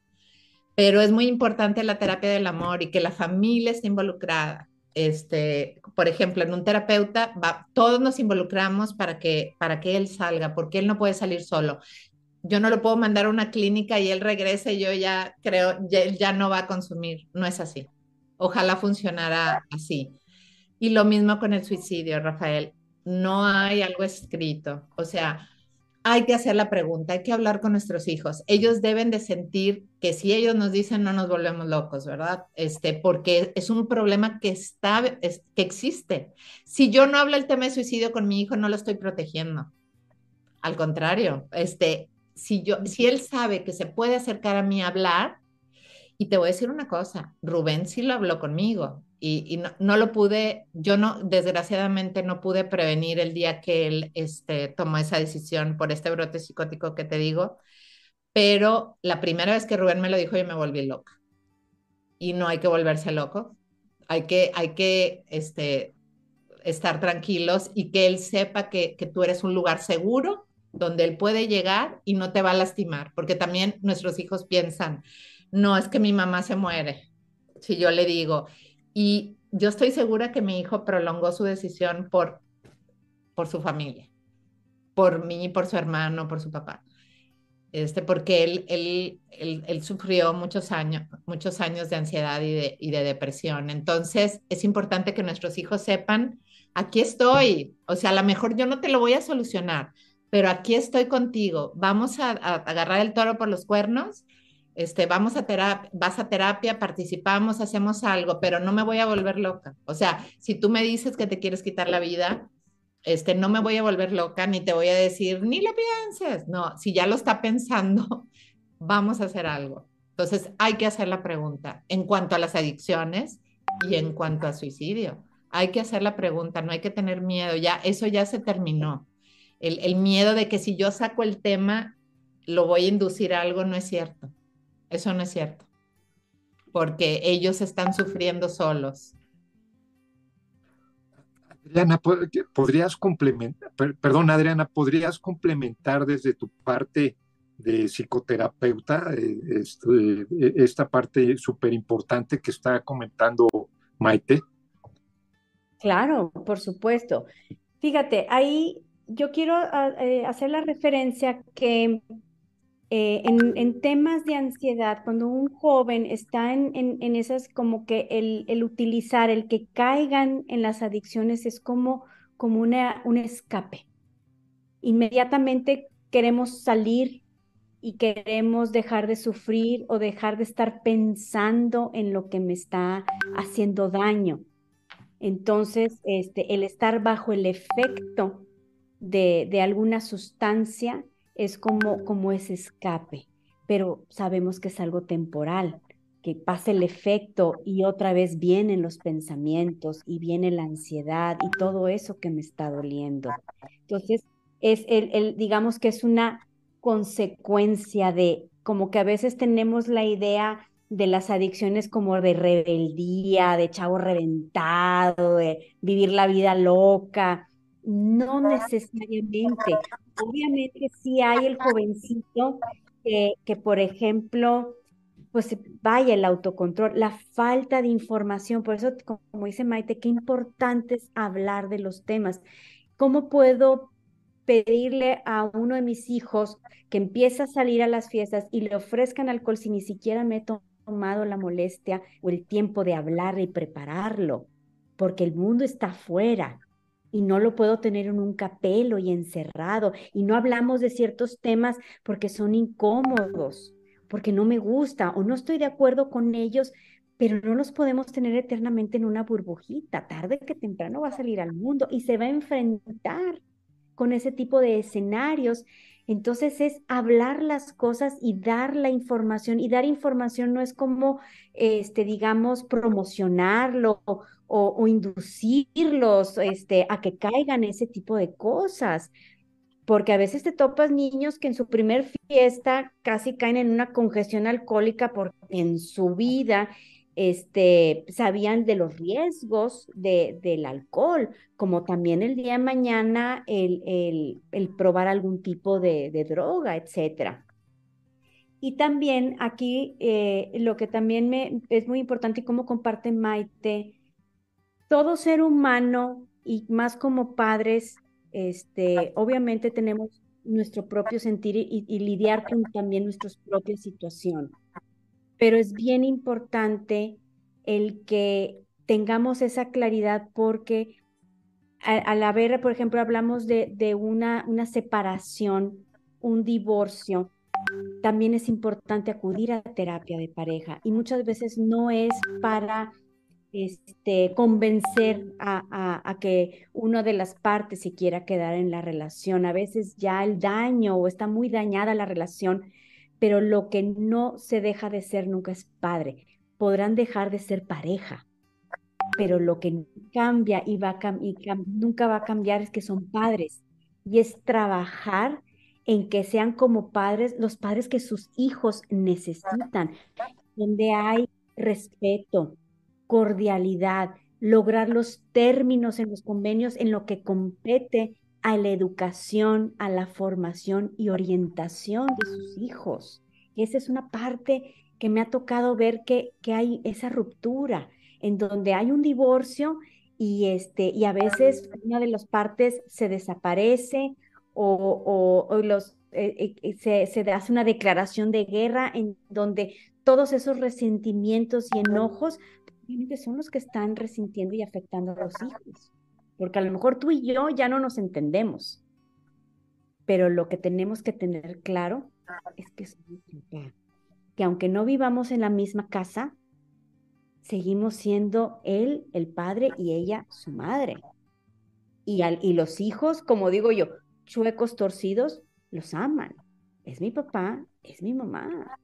Pero es muy importante la terapia del amor y que la familia esté involucrada. Este, por ejemplo, en un terapeuta, todos nos involucramos para que, para que él salga, porque él no puede salir solo. Yo no lo puedo mandar a una clínica y él regrese y yo ya creo, ya, ya no va a consumir. No es así. Ojalá funcionara así. Y lo mismo con el suicidio, Rafael no hay algo escrito. O sea, hay que hacer la pregunta, hay que hablar con nuestros hijos. Ellos deben de sentir que si ellos nos dicen no nos volvemos locos, ¿verdad? Este, porque es un problema que está, que existe. Si yo no hablo el tema de suicidio con mi hijo, no lo estoy protegiendo. Al contrario, este, si yo, si él sabe que se puede acercar a mí a hablar, y te voy a decir una cosa, Rubén sí lo habló conmigo y, no, lo pude, yo no, desgraciadamente no pude prevenir el día que él este, tomó esa decisión por este brote psicótico que te digo, pero la primera vez que Rubén me lo dijo yo me volví loca. Y no hay que volverse loco, hay que, hay que este, estar tranquilos y que él sepa que, que tú eres un lugar seguro donde él puede llegar y no te va a lastimar, porque también nuestros hijos piensan, no es que mi mamá se muere, si yo le digo, y yo estoy segura que mi hijo prolongó su decisión por, por su familia, por mí, por su hermano, por su papá. Este, porque él, él, él, sufrió muchos años, muchos años de ansiedad y de, y de depresión. Entonces, es importante que nuestros hijos sepan, aquí estoy, o sea, a lo mejor yo no te lo voy a solucionar, pero aquí estoy contigo, vamos a, agarrar el toro por los cuernos este, vamos a terapia, vas a terapia, participamos, hacemos algo, pero no me voy a volver loca. O sea, si tú me dices que te quieres quitar la vida, este, no me voy a volver loca, ni te voy a decir, ni lo pienses. No, si ya lo está pensando, vamos a hacer algo. Entonces, hay que hacer la pregunta en cuanto a las adicciones y en cuanto a suicidio. Hay que hacer la pregunta, no hay que tener miedo, ya, eso ya se terminó. El, el miedo de que si yo saco el tema, lo voy a inducir a algo, no es cierto eso no es cierto, porque ellos están sufriendo solos. Adriana, podrías complementar, perdón, Adriana, podrías complementar desde tu parte de psicoterapeuta eh, este, esta parte súper importante que está comentando Maite. Claro, por supuesto. Fíjate, ahí yo quiero ah, eh, hacer la referencia que eh, en, temas de ansiedad, cuando un joven está en, esas, como que el, el, utilizar, el que caigan en las adicciones es como, como una, un escape. Inmediatamente queremos salir y queremos dejar de sufrir o dejar de estar pensando en lo que me está haciendo daño. Entonces, este, el estar bajo el efecto de, de alguna sustancia es como, como ese escape, pero sabemos que es algo temporal, que pasa el efecto y otra vez vienen los pensamientos y viene la ansiedad y todo eso que me está doliendo. Entonces, es el, el, digamos que es una consecuencia de, como que a veces tenemos la idea de las adicciones como de rebeldía, de chavo reventado, de vivir la vida loca. No necesariamente. Obviamente sí hay el jovencito que, por ejemplo, pues vaya el autocontrol, la falta de información. Por eso, como dice Maite, qué importante es hablar de los temas. ¿Cómo puedo pedirle a uno de mis hijos que empiece a salir a las fiestas y le ofrezcan alcohol si ni siquiera me he tomado la molestia o el tiempo de hablar y prepararlo? Porque el mundo está afuera y no lo puedo tener en un capelo y encerrado. Y no hablamos de ciertos temas porque son incómodos, porque no me gusta o no estoy de acuerdo con ellos, pero no los podemos tener eternamente en una burbujita. Tarde que temprano va a salir al mundo y se va a enfrentar con ese tipo de escenarios. Entonces es hablar las cosas y dar la información. Y dar información no es como, este, digamos, promocionarlo o, inducirlos este, a que caigan ese tipo de cosas. Porque a veces te topas niños que en su primer fiesta casi caen en una congestión alcohólica porque en su vida este, sabían de los riesgos de, del alcohol, como también el día de mañana el, probar algún tipo de, droga, etcétera. Y también aquí eh, lo que también me es muy importante y cómo comparte Maite todo ser humano y más como padres, este, obviamente tenemos nuestro propio sentir y, lidiar con también nuestra propia situación. Pero es bien importante el que tengamos esa claridad porque al haber, por ejemplo, hablamos de, una, una separación, un divorcio, también es importante acudir a terapia de pareja y muchas veces no es para este, convencer a, que una de las partes se quiera quedar en la relación. A veces ya el daño o está muy dañada la relación, pero lo que no se deja de ser nunca es padre. Podrán dejar de ser pareja, pero lo que cambia y, va y nunca va a cambiar es que son padres y es trabajar en que sean como padres, los padres que sus hijos necesitan, donde hay respeto, cordialidad, lograr los términos en los convenios en lo que compete a la educación, a la formación y orientación de sus hijos. esa es una parte que me ha tocado ver que, que hay esa ruptura en donde hay un divorcio y, este, y a veces una de las partes se desaparece o, los, eh, eh, se, se hace una declaración de guerra en donde todos esos resentimientos y enojos son los que están resintiendo y afectando a los hijos. Porque a lo mejor tú y yo ya no nos entendemos, pero lo que tenemos que tener claro es que que aunque no vivamos en la misma casa, seguimos siendo él el padre y ella su madre. Y, al, y los hijos, como digo yo, chuecos, torcidos, los aman. Es mi papá, es mi mamá.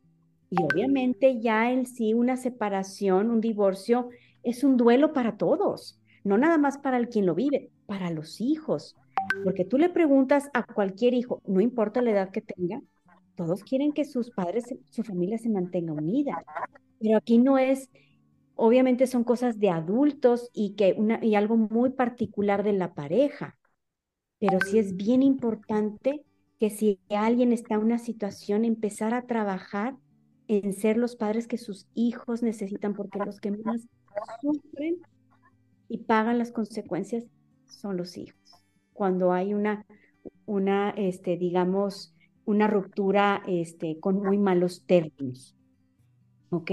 Y obviamente ya en sí una separación, un divorcio, es un duelo para todos, no nada más para el quien lo vive, para los hijos. Porque tú le preguntas a cualquier hijo, no importa la edad que tenga, todos quieren que sus padres, su familia se mantenga unida. Pero aquí no es, obviamente son cosas de adultos y, que una, y algo muy particular de la pareja. Pero sí es bien importante que si alguien está en una situación, empezar a trabajar en ser los padres que sus hijos necesitan, porque los que más sufren y pagan las consecuencias son los hijos. Cuando hay una, una este, digamos, una ruptura este, con muy malos términos. ¿Ok?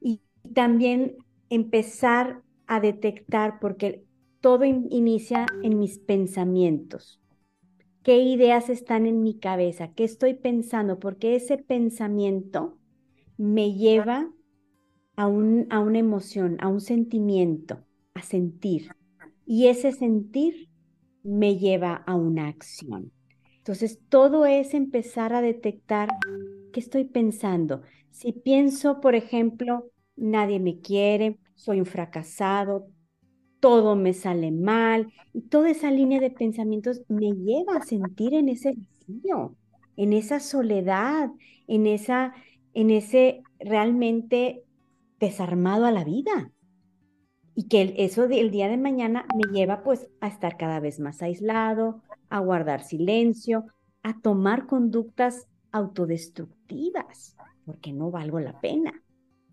Y también empezar a detectar, porque todo inicia en mis pensamientos. ¿Qué ideas están en mi cabeza? ¿Qué estoy pensando? Porque ese pensamiento me lleva a, un, a una emoción, a un sentimiento, a sentir. Y ese sentir me lleva a una acción. Entonces, todo es empezar a detectar qué estoy pensando. Si pienso, por ejemplo, nadie me quiere, soy un fracasado, todo me sale mal, y toda esa línea de pensamientos me lleva a sentir en ese vacío, en esa soledad, en esa en ese realmente desarmado a la vida. Y que eso del día de mañana me lleva pues a estar cada vez más aislado, a guardar silencio, a tomar conductas autodestructivas, porque no valgo la pena.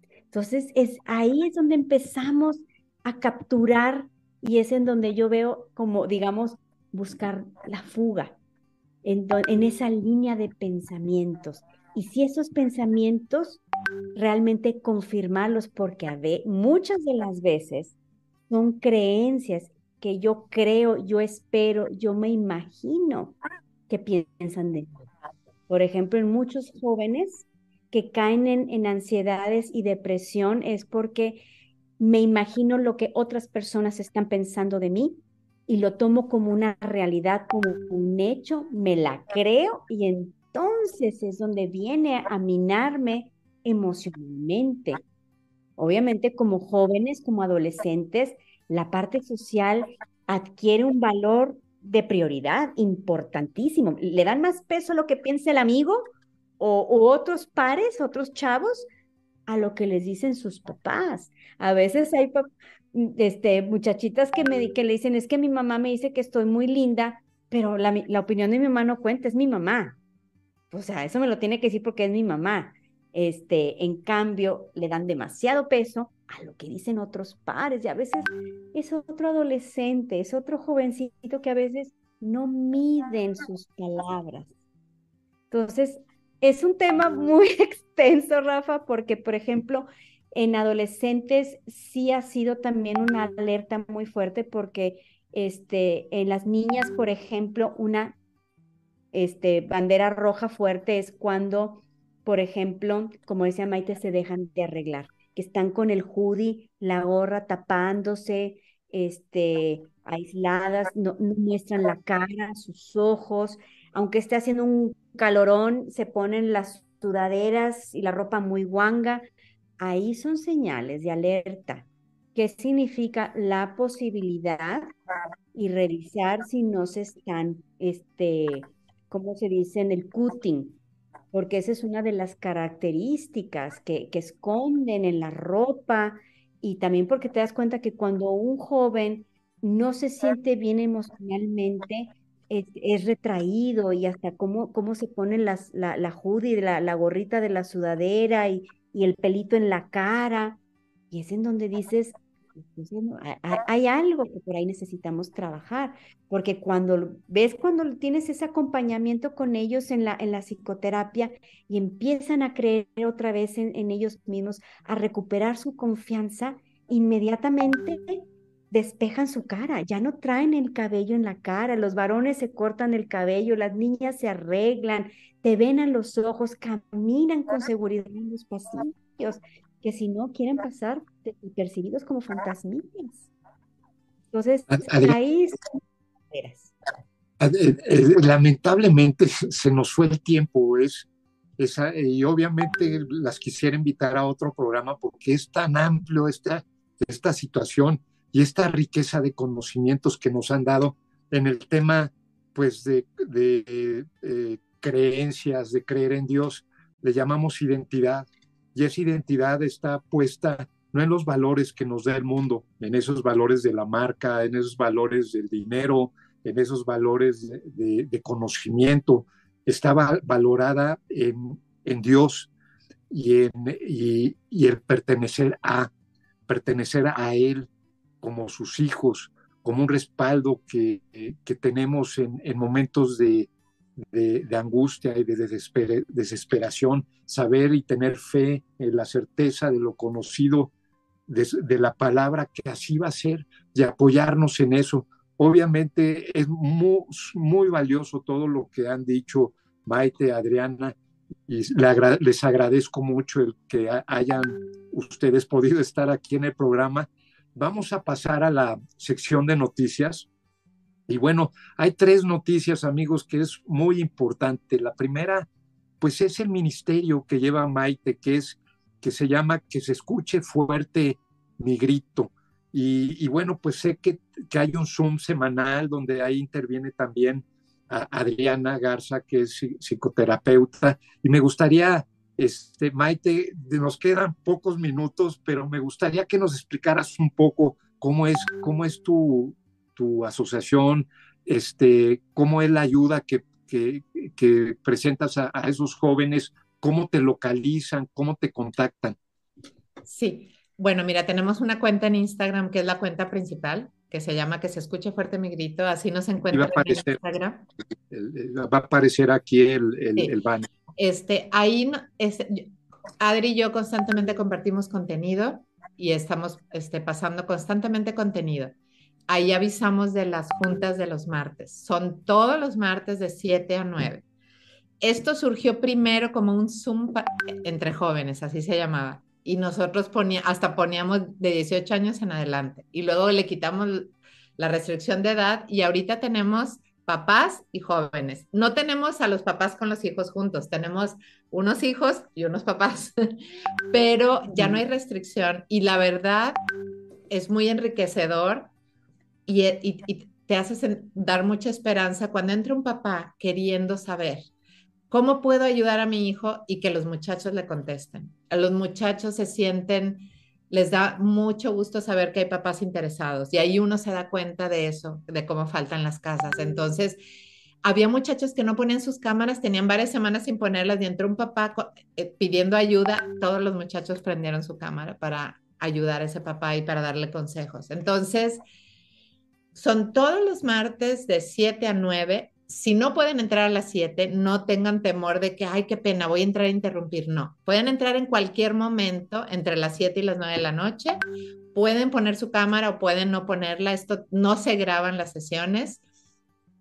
Entonces, es ahí es donde empezamos a capturar y es en donde yo veo como, digamos, buscar la fuga, en, en esa línea de pensamientos, y si esos pensamientos realmente confirmarlos, porque a muchas de las veces son creencias que yo creo, yo espero, yo me imagino que piensan de mí. Por ejemplo, en muchos jóvenes que caen en, en ansiedades y depresión es porque me imagino lo que otras personas están pensando de mí y lo tomo como una realidad, como un hecho, me la creo y entonces es donde viene a minarme emocionalmente. Obviamente como jóvenes, como adolescentes, la parte social adquiere un valor de prioridad importantísimo. Le dan más peso a lo que piensa el amigo o, otros pares, otros chavos, a lo que les dicen sus papás. A veces hay este, muchachitas que, me, que le dicen, es que mi mamá me dice que estoy muy linda, pero la, la opinión de mi mamá no cuenta, es mi mamá o sea, eso me lo tiene que decir porque es mi mamá. Este, en cambio, le dan demasiado peso a lo que dicen otros pares y a veces es otro adolescente, es otro jovencito que a veces no miden sus palabras. Entonces, es un tema muy extenso, Rafa, porque, por ejemplo, en adolescentes sí ha sido también una alerta muy fuerte porque este, en las niñas, por ejemplo, una este, bandera roja fuerte es cuando, por ejemplo, como decía Maite, se dejan de arreglar, que están con el hoodie, la gorra tapándose, este, aisladas, no, muestran la cara, sus ojos, aunque esté haciendo un calorón, se ponen las sudaderas y la ropa muy guanga. Ahí son señales de alerta. ¿Qué significa la posibilidad y revisar si no se están, este, ¿cómo se dice? En el cutting, porque esa es una de las características que, esconden en la ropa y también porque te das cuenta que cuando un joven no se siente bien emocionalmente, es, retraído y hasta cómo, cómo se ponen las, la, la hoodie, la, la gorrita de la sudadera y, y el pelito en la cara. Y es en donde dices, pues, hay, algo que por ahí necesitamos trabajar, porque cuando ves cuando tienes ese acompañamiento con ellos en la, en la psicoterapia y empiezan a creer otra vez en, en ellos mismos, a recuperar su confianza, inmediatamente despejan su cara, ya no traen el cabello en la cara, los varones se cortan el cabello, las niñas se arreglan, te ven a los ojos, caminan con seguridad en los pasillos, que si no quieren pasar percibidos como fantasmillas. Entonces, ahí eh, eh, lamentablemente se nos fue el tiempo, es, esa, y obviamente las quisiera invitar a otro programa porque es tan amplio esta, esta situación y esta riqueza de conocimientos que nos han dado en el tema pues de, eh, creencias, de creer en Dios, le llamamos identidad y esa identidad está puesta no en los valores que nos da el mundo, en esos valores de la marca, en esos valores del dinero, en esos valores de, conocimiento, está valorada en, Dios y, en, y, el pertenecer a, pertenecer a Él, como sus hijos, como un respaldo que, que tenemos en, en momentos de, de, angustia y de desesperación, saber y tener fe en la certeza de lo conocido, de, la palabra que así va a ser, y apoyarnos en eso. Obviamente es muy, muy valioso todo lo que han dicho Maite, Adriana, y les agradezco mucho el que hayan ustedes podido estar aquí en el programa Vamos a pasar a la sección de noticias. Y bueno, hay tres noticias, amigos, que es muy importante. La primera, pues es el ministerio que lleva Maite, que es que se llama Que se escuche fuerte mi grito. Y, bueno, pues sé que, que, hay un Zoom semanal donde ahí interviene también Adriana Garza, que es psicoterapeuta, y me gustaría este, Maite, nos quedan pocos minutos, pero me gustaría que nos explicaras un poco cómo es, cómo es tu, tu asociación, este, cómo es la ayuda que, que, presentas a, esos jóvenes, cómo te localizan, cómo te contactan. Sí, bueno, mira, tenemos una cuenta en Instagram que es la cuenta principal, que se llama Que se escuche fuerte mi grito, así nos encuentran en Instagram. va a aparecer aquí el, el, el banner. Este, ahí, Adri y yo constantemente compartimos contenido y estamos este, pasando constantemente contenido. Ahí avisamos de las juntas de los martes. Son todos los martes de 7 a 9. Esto surgió primero como un Zoom entre jóvenes, así se llamaba. Y nosotros ponía, hasta poníamos de 18 años en adelante. Y luego le quitamos la restricción de edad y ahorita tenemos papás y jóvenes. No tenemos a los papás con los hijos juntos, tenemos unos hijos y unos papás, pero ya no hay restricción y la verdad es muy enriquecedor y, y, te hace dar mucha esperanza cuando entra un papá queriendo saber cómo puedo ayudar a mi hijo y que los muchachos le contesten. Los muchachos se sienten les da mucho gusto saber que hay papás interesados y ahí uno se da cuenta de eso, de cómo faltan las casas. Entonces, había muchachos que no ponían sus cámaras, tenían varias semanas sin ponerlas y entró un papá eh, pidiendo ayuda, todos los muchachos prendieron su cámara para ayudar a ese papá y para darle consejos. Entonces, son todos los martes de 7 a 9 si no pueden entrar a las 7, no tengan temor de que, ay, qué pena, voy a entrar a interrumpir. No, pueden entrar en cualquier momento entre las 7 y las 9 de la noche. Pueden poner su cámara o pueden no ponerla. Esto no se graban las sesiones.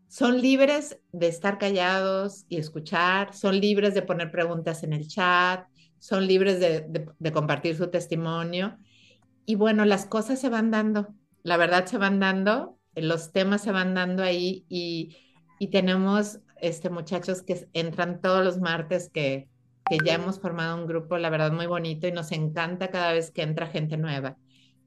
Son libres de estar callados y escuchar. Son libres de poner preguntas en el chat. Son libres de, de compartir su testimonio. Y bueno, las cosas se van dando. La verdad se van dando. Los temas se van dando ahí y y tenemos este, muchachos que entran todos los martes que, que ya hemos formado un grupo, la verdad, muy bonito y nos encanta cada vez que entra gente nueva.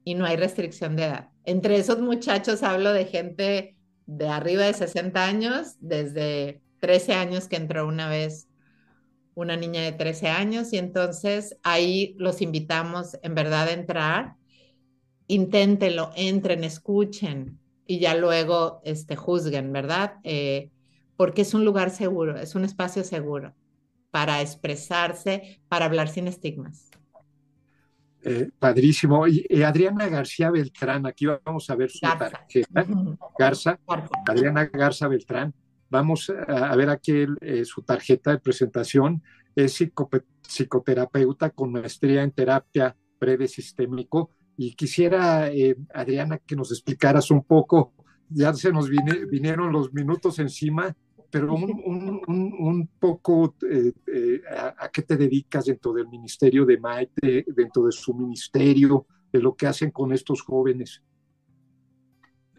y no hay restricción de edad. Entre esos muchachos hablo de gente de arriba de 60 años, desde 13 años que entró una vez una niña de 13 años y entonces ahí los invitamos en verdad a entrar. Inténtenlo, entren, escuchen y ya luego este, juzguen, ¿verdad? Eh, porque es un lugar seguro, es un espacio seguro para expresarse, para hablar sin estigmas. Eh, padrísimo. Y, Adriana García Beltrán, aquí vamos a ver su tarjeta. Garza, Adriana Garza Beltrán. Vamos a, ver aquí eh, su tarjeta de presentación. Es psicoterapeuta con maestría en terapia breve sistémico. Y quisiera, eh, Adriana, que nos explicaras un poco, ya se nos vinieron los minutos encima, pero un, poco eh, eh, a, qué te dedicas dentro del ministerio de Maite, dentro de su ministerio, de lo que hacen con estos jóvenes.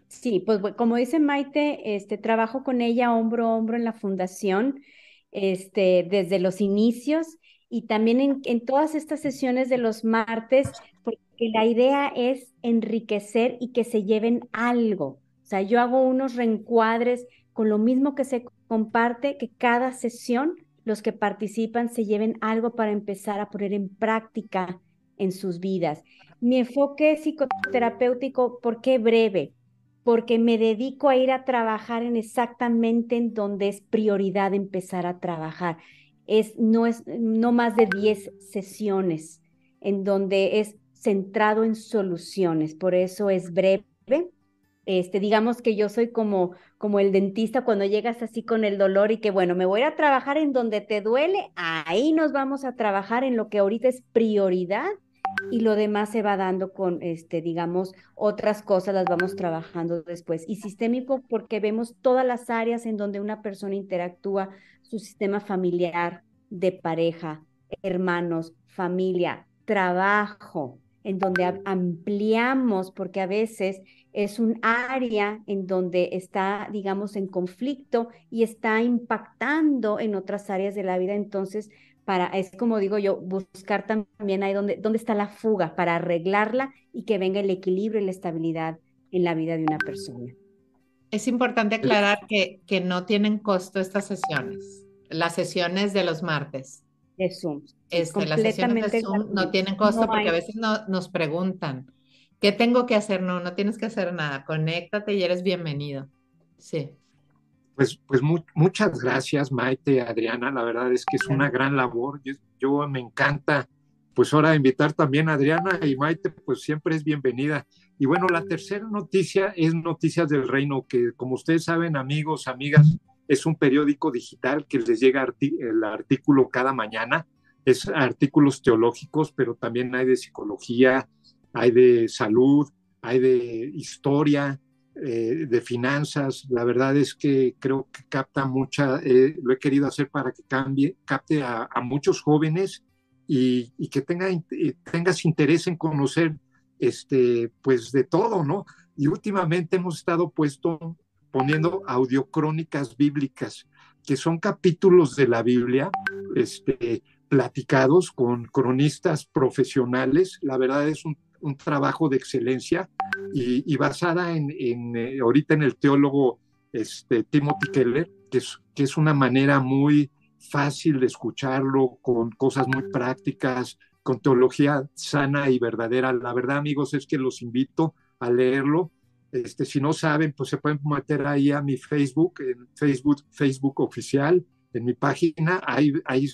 Sí, pues como dice Maite, este, trabajo con ella hombro a hombro en la fundación este, desde los inicios y también en, en todas estas sesiones de los martes, porque la idea es enriquecer y que se lleven algo. O sea, yo hago unos reencuadres con lo mismo que se comparte, que cada sesión los que participan se lleven algo para empezar a poner en práctica en sus vidas. Mi enfoque psicoterapéutico, ¿por qué breve? Porque me dedico a ir a trabajar en exactamente en donde es prioridad empezar a trabajar. Es, no, es, no más de 10 sesiones en donde es centrado en soluciones, por eso es breve. Este, digamos que yo soy como, como el dentista cuando llegas así con el dolor y que bueno, me voy a trabajar en donde te duele, ahí nos vamos a trabajar en lo que ahorita es prioridad y lo demás se va dando con, este, digamos, otras cosas las vamos trabajando después. Y sistémico porque vemos todas las áreas en donde una persona interactúa, su sistema familiar, de pareja, hermanos, familia, trabajo, en donde ampliamos, porque a veces es un área en donde está, digamos, en conflicto y está impactando en otras áreas de la vida. Entonces, para, es como digo yo, buscar también ahí donde, dónde está la fuga para arreglarla y que venga el equilibrio y la estabilidad en la vida de una persona. Es importante aclarar que, que no tienen costo estas sesiones, las sesiones de los martes. De Zoom. Este, las sesiones de Zoom no tienen costo porque a veces no, nos preguntan, ¿Qué tengo que hacer? No, no tienes que hacer nada. Conéctate y eres bienvenido. Sí. Pues, pues muchas gracias, Maite, Adriana. La verdad es que es una gran labor. Yo, me encanta, pues ahora invitar también a Adriana y Maite, pues siempre es bienvenida. Y bueno, la tercera noticia es Noticias del Reino, que como ustedes saben, amigos, amigas, es un periódico digital que les llega el artículo cada mañana. Es artículos teológicos, pero también hay de psicología, hay de salud, hay de historia, eh, de finanzas. La verdad es que creo que capta mucha, eh, lo he querido hacer para que cambie, capte a, muchos jóvenes y, que tenga, tengas interés en conocer este, pues de todo, ¿no? Y últimamente hemos estado puesto, poniendo audiocrónicas bíblicas, que son capítulos de la Biblia, este, platicados con cronistas profesionales. La verdad es un un trabajo de excelencia y, basada en, eh, ahorita en el teólogo este, Timothy Keller, que es, que es una manera muy fácil de escucharlo, con cosas muy prácticas, con teología sana y verdadera. La verdad, amigos, es que los invito a leerlo. Este, si no saben, pues se pueden meter ahí a mi Facebook, en Facebook, Facebook oficial, en mi página, ahí, ahí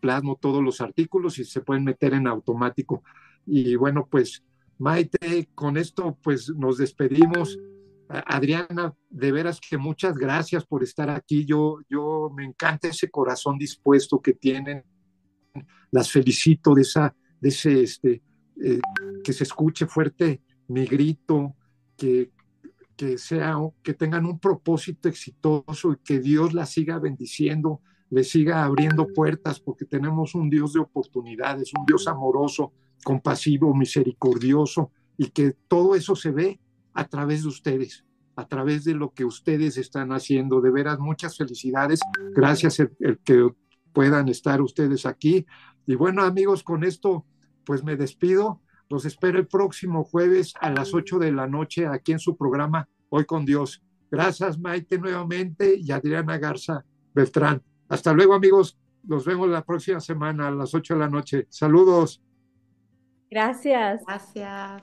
plasmo todos los artículos y se pueden meter en automático. Y bueno, pues Maite, con esto pues nos despedimos. Adriana, de veras que muchas gracias por estar aquí. Yo, yo me encanta ese corazón dispuesto que tienen. Las felicito de esa, de ese, este, eh, que se escuche fuerte mi grito, que, que sea, que tengan un propósito exitoso y que Dios la siga bendiciendo, le siga abriendo puertas, porque tenemos un Dios de oportunidades, un Dios amoroso, compasivo, misericordioso, y que todo eso se ve a través de ustedes, a través de lo que ustedes están haciendo. De veras, muchas felicidades. Gracias el, que puedan estar ustedes aquí. Y bueno, amigos, con esto, pues me despido. Los espero el próximo jueves a las 8 de la noche aquí en su programa Hoy con Dios. Gracias, Maite, nuevamente y Adriana Garza Beltrán. Hasta luego, amigos. Nos vemos la próxima semana a las 8 de la noche. Saludos. Gracias. Gracias.